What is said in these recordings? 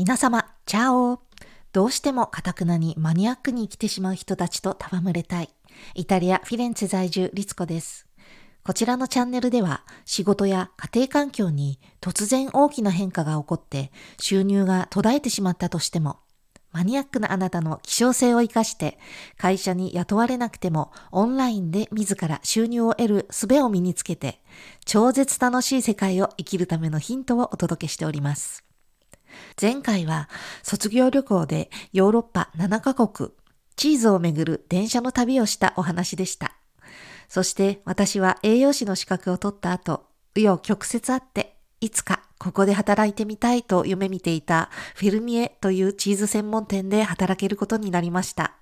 皆様、チャオどうしてもカタクナにマニアックに生きてしまう人たちと戯れたい。イタリア・フィレンツェ在住、リツコです。こちらのチャンネルでは仕事や家庭環境に突然大きな変化が起こって収入が途絶えてしまったとしてもマニアックなあなたの希少性を活かして会社に雇われなくてもオンラインで自ら収入を得る術を身につけて超絶楽しい世界を生きるためのヒントをお届けしております。前回は卒業旅行でヨーロッパ7カ国、チーズをめぐる電車の旅をしたお話でした。そして私は栄養士の資格を取った後、紆余曲折あって、いつかここで働いてみたいと夢見ていたフェルミエというチーズ専門店で働けることになりました。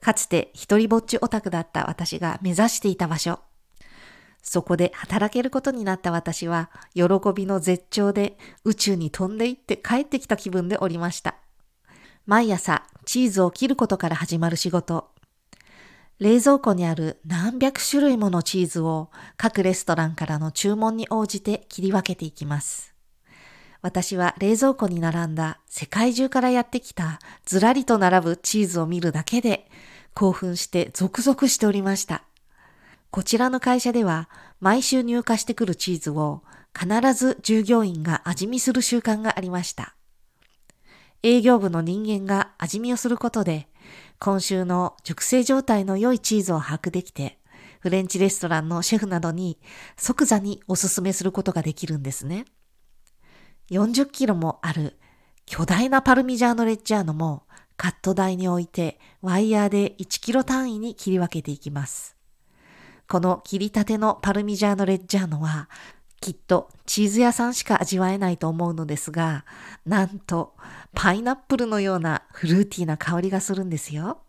かつて一人ぼっちオタクだった私が目指していた場所。そこで働けることになった私は、喜びの絶頂で宇宙に飛んでいって帰ってきた気分でおりました。毎朝、チーズを切ることから始まる仕事。冷蔵庫にある何百種類ものチーズを各レストランからの注文に応じて切り分けていきます。私は冷蔵庫に並んだ世界中からやってきたずらりと並ぶチーズを見るだけで興奮してゾクゾクしておりました。こちらの会社では毎週入荷してくるチーズを必ず従業員が味見する習慣がありました。営業部の人間が味見をすることで今週の熟成状態の良いチーズを把握できてフレンチレストランのシェフなどに即座におすすめすることができるんですね。40キロもある巨大なパルミジャーノレッジャーノもカット台に置いてワイヤーで1キロ単位に切り分けていきます。この切りたてのパルミジャーノレッジャーノは、きっとチーズ屋さんしか味わえないと思うのですが、なんとパイナップルのようなフルーティーな香りがするんですよ。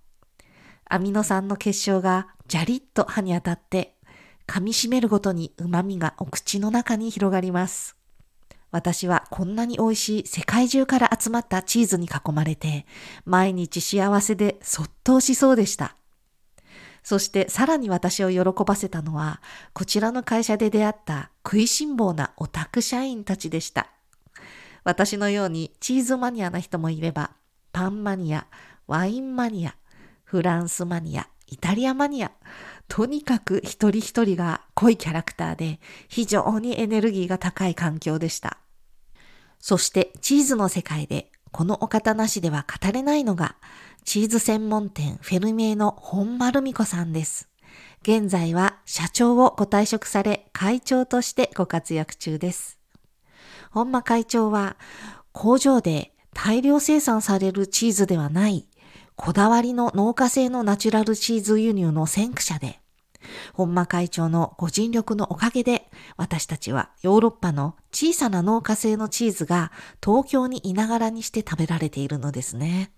アミノ酸の結晶がジャリッと歯に当たって噛み締めるごとに旨味がお口の中に広がります。私はこんなに美味しい世界中から集まったチーズに囲まれて毎日幸せでそっとしそうでした。そしてさらに私を喜ばせたのは、こちらの会社で出会った食いしん坊なオタク社員たちでした。私のようにチーズマニアな人もいれば、パンマニア、ワインマニア、フランスマニア、イタリアマニア、とにかく一人一人が濃いキャラクターで非常にエネルギーが高い環境でした。そしてチーズの世界でこのお方なしでは語れないのがチーズ専門店フェルミエの本丸美子さんです。現在は社長をご退職され会長としてご活躍中です。本間会長は工場で大量生産されるチーズではないこだわりの農家製のナチュラルチーズ輸入の先駆者で、本間会長のご尽力のおかげで、私たちはヨーロッパの小さな農家製のチーズが東京にいながらにして食べられているのですね。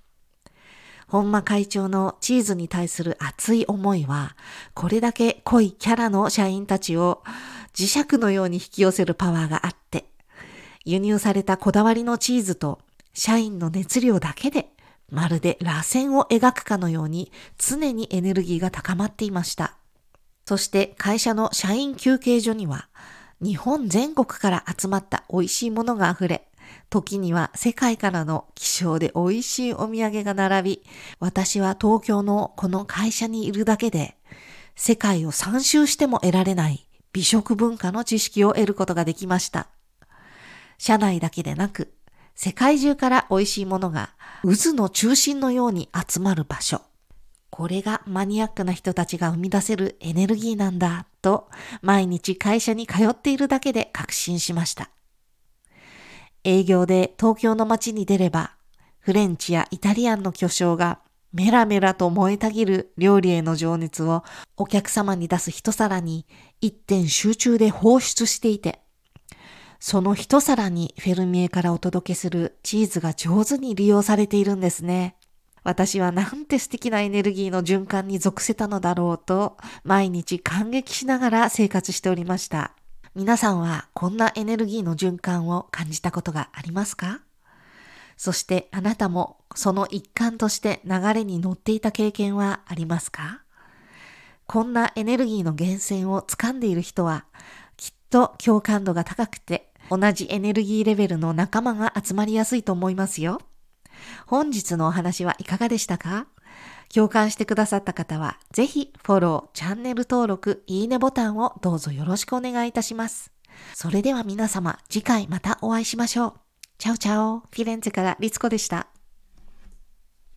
本間会長のチーズに対する熱い思いは、これだけ濃いキャラの社員たちを磁石のように引き寄せるパワーがあって、輸入されたこだわりのチーズと社員の熱量だけで、まるで螺旋を描くかのように常にエネルギーが高まっていました。そして会社の社員休憩所には、日本全国から集まった美味しいものが溢れ、時には世界からの希少で美味しいお土産が並び、私は東京のこの会社にいるだけで、世界を三周しても得られない美食文化の知識を得ることができました。社内だけでなく、世界中から美味しいものが渦の中心のように集まる場所。これがマニアックな人たちが生み出せるエネルギーなんだと毎日会社に通っているだけで確信しました。営業で東京の街に出れば、フレンチやイタリアンの巨匠がメラメラと燃えたぎる料理への情熱をお客様に出す一皿に一点集中で放出していて、その一皿にフェルミエからお届けするチーズが上手に利用されているんですね。私はなんて素敵なエネルギーの循環に属せたのだろうと毎日感激しながら生活しておりました。皆さんはこんなエネルギーの循環を感じたことがありますか？そしてあなたもその一環として流れに乗っていた経験はありますか？こんなエネルギーの源泉を掴んでいる人はきっと共感度が高くて同じエネルギーレベルの仲間が集まりやすいと思いますよ。本日のお話はいかがでしたか？共感してくださった方は、ぜひフォロー、チャンネル登録、いいねボタンをどうぞよろしくお願いいたします。それでは皆様、次回またお会いしましょう。チャオチャオ、フィレンツェからリツコでした。